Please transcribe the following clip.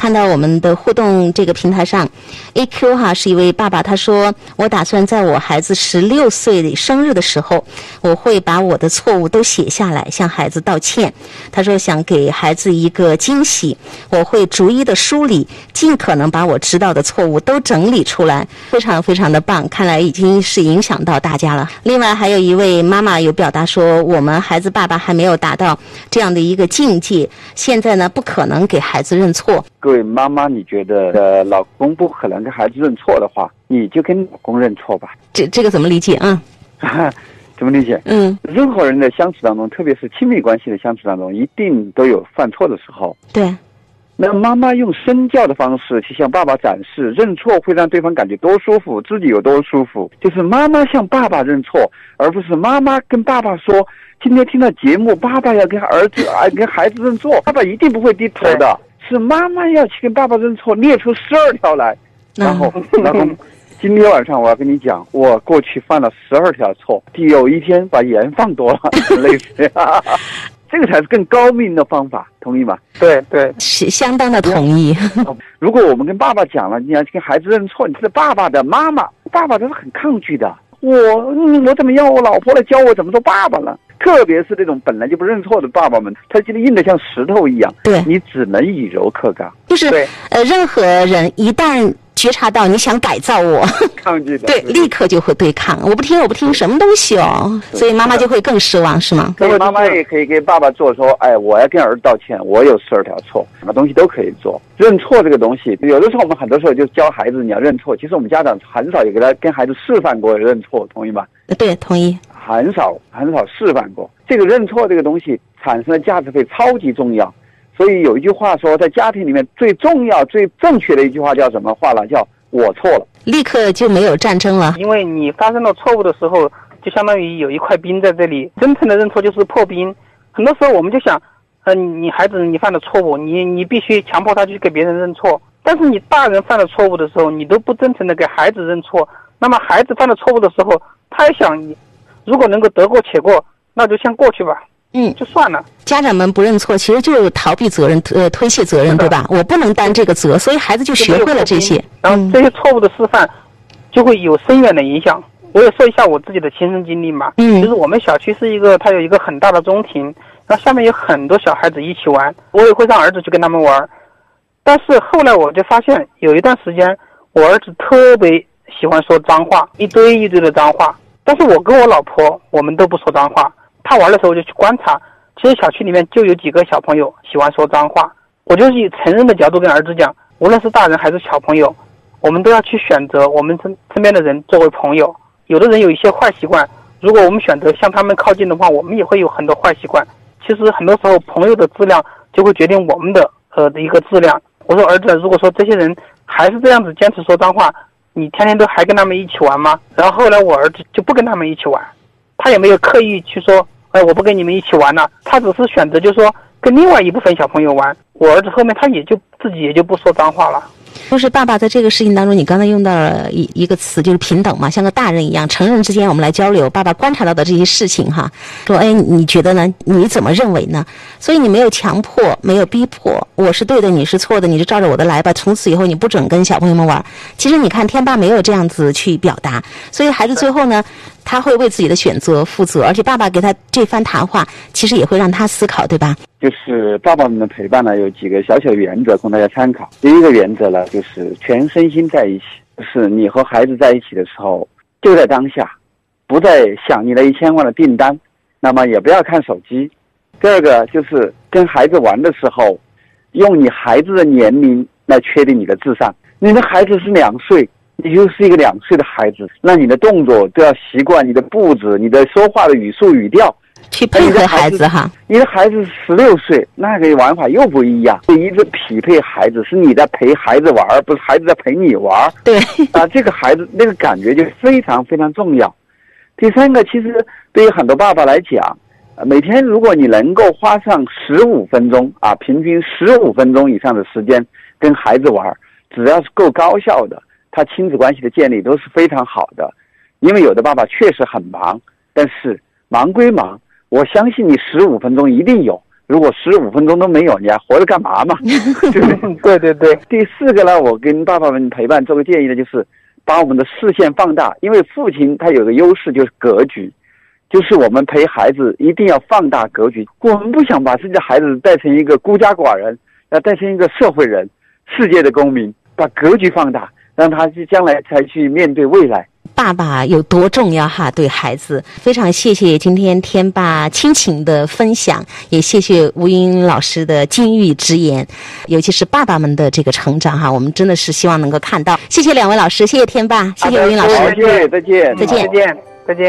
看到我们的互动这个平台上，A Q 哈是一位爸爸，他说我打算在我孩子十六岁生日的时候，我会把我的错误都写下来，向孩子道歉。他说想给孩子一个惊喜，我会逐一的梳理，尽可能把我知道的错误都整理出来，非常非常的棒。看来已经是影响到大家了。另外还有一位妈妈有表达说，我们孩子爸爸还没有达到这样的一个境界，现在呢不可能给孩子认错。各位妈妈，你觉得呃老公不可能跟孩子认错的话，你就跟老公认错吧。这这个怎么理解啊？怎么理解？嗯，任何人的相处当中，特别是亲密关系的相处当中，一定都有犯错的时候。对。那妈妈用身教的方式去向爸爸展示，认错会让对方感觉多舒服，自己有多舒服。就是妈妈向爸爸认错，而不是妈妈跟爸爸说：“今天听到节目，爸爸要跟儿子啊跟孩子认错，爸爸一定不会低头的。”是妈妈要去跟爸爸认错，列出十二条来，然后然后今天晚上我要跟你讲，我过去犯了十二条错，有一天把盐放多了，类似。这个才是更高明的方法，同意吗？对对，是相当的同意。如果我们跟爸爸讲了，你要跟孩子认错，你是爸爸的妈妈，爸爸都是很抗拒的。我我怎么要我老婆来教我怎么做爸爸呢？特别是这种本来就不认错的爸爸们，他觉得硬的像石头一样。对，你只能以柔克刚。就是呃，任何人一旦。觉察到你想改造我，抗拒的，对，立刻就会对抗。我不听，我不听，什么东西哦？所以妈妈就会更失望，是吗？所以妈妈也可以给爸爸做说，哎，我要跟儿子道歉，我有十二条错，什么东西都可以做。认错这个东西，有的时候我们很多时候就教孩子你要认错，其实我们家长很少有给他跟孩子示范过认错，同意吗？对，同意。很少很少示范过这个认错这个东西产生的价值会超级重要。所以有一句话说，在家庭里面最重要、最正确的一句话叫什么话呢？叫我错了，立刻就没有战争了。因为你发生了错误的时候，就相当于有一块冰在这里。真诚的认错就是破冰。很多时候我们就想，呃，你孩子你犯了错误，你你必须强迫他去给别人认错。但是你大人犯了错误的时候，你都不真诚的给孩子认错，那么孩子犯了错误的时候，他也想，如果能够得过且过，那就先过去吧。嗯，就算了。家长们不认错，其实就是逃避责任，呃，推卸责任，对吧？我不能担这个责，所以孩子就学会了这些。然后这些错误的示范，就会有深远的影响。我也说一下我自己的亲身经历嘛。嗯。就是我们小区是一个，它有一个很大的中庭，然后下面有很多小孩子一起玩，我也会让儿子去跟他们玩。但是后来我就发现，有一段时间，我儿子特别喜欢说脏话，一堆一堆的脏话。但是我跟我老婆，我们都不说脏话。他玩的时候就去观察，其实小区里面就有几个小朋友喜欢说脏话。我就是以成人的角度跟儿子讲，无论是大人还是小朋友，我们都要去选择我们身身边的人作为朋友。有的人有一些坏习惯，如果我们选择向他们靠近的话，我们也会有很多坏习惯。其实很多时候，朋友的质量就会决定我们的呃的一个质量。我说儿子，如果说这些人还是这样子坚持说脏话，你天天都还跟他们一起玩吗？然后后来我儿子就不跟他们一起玩。他也没有刻意去说，哎，我不跟你们一起玩了。他只是选择，就说跟另外一部分小朋友玩。我儿子后面他也就自己也就不说脏话了。就是爸爸在这个事情当中，你刚才用到了一一个词，就是平等嘛，像个大人一样，成人之间我们来交流。爸爸观察到的这些事情哈，说，哎，你觉得呢？你怎么认为呢？所以你没有强迫，没有逼迫，我是对的，你是错的，你就照着我的来吧。从此以后你不准跟小朋友们玩。其实你看，天爸没有这样子去表达，所以孩子最后呢。他会为自己的选择负责，而且爸爸给他这番谈话，其实也会让他思考，对吧？就是爸爸们的陪伴呢，有几个小小原则供大家参考。第一个原则呢，就是全身心在一起，就是你和孩子在一起的时候，就在当下，不再想你那一千万的订单，那么也不要看手机。第二个就是跟孩子玩的时候，用你孩子的年龄来确定你的智商。你的孩子是两岁。你就是一个两岁的孩子，那你的动作都要习惯你的步子，你的说话的语速语调，去配合孩子哈。你的孩子十六岁，那个玩法又不一样，一直匹配孩子，是你在陪孩子玩，不是孩子在陪你玩。对啊，这个孩子那个感觉就非常非常重要。第三个，其实对于很多爸爸来讲，每天如果你能够花上十五分钟啊，平均十五分钟以上的时间跟孩子玩，只要是够高效的。他亲子关系的建立都是非常好的，因为有的爸爸确实很忙，但是忙归忙，我相信你十五分钟一定有，如果十五分钟都没有，你还活着干嘛嘛？对不对？对对对，第四个呢，我跟爸爸们陪伴做个建议呢，就是把我们的视线放大，因为父亲他有个优势就是格局，就是我们陪孩子一定要放大格局。我们不想把自己的孩子带成一个孤家寡人，要带成一个社会人、世界的公民，把格局放大，让他去将来才去面对未来。爸爸有多重要哈？对孩子，非常谢谢今天天爸亲情的分享，也谢谢吴英老师的金玉之言，尤其是爸爸们的这个成长哈，我们真的是希望能够看到。谢谢两位老师，谢谢天爸，谢谢吴英老师。好，谢谢，再见，再见再见，再见。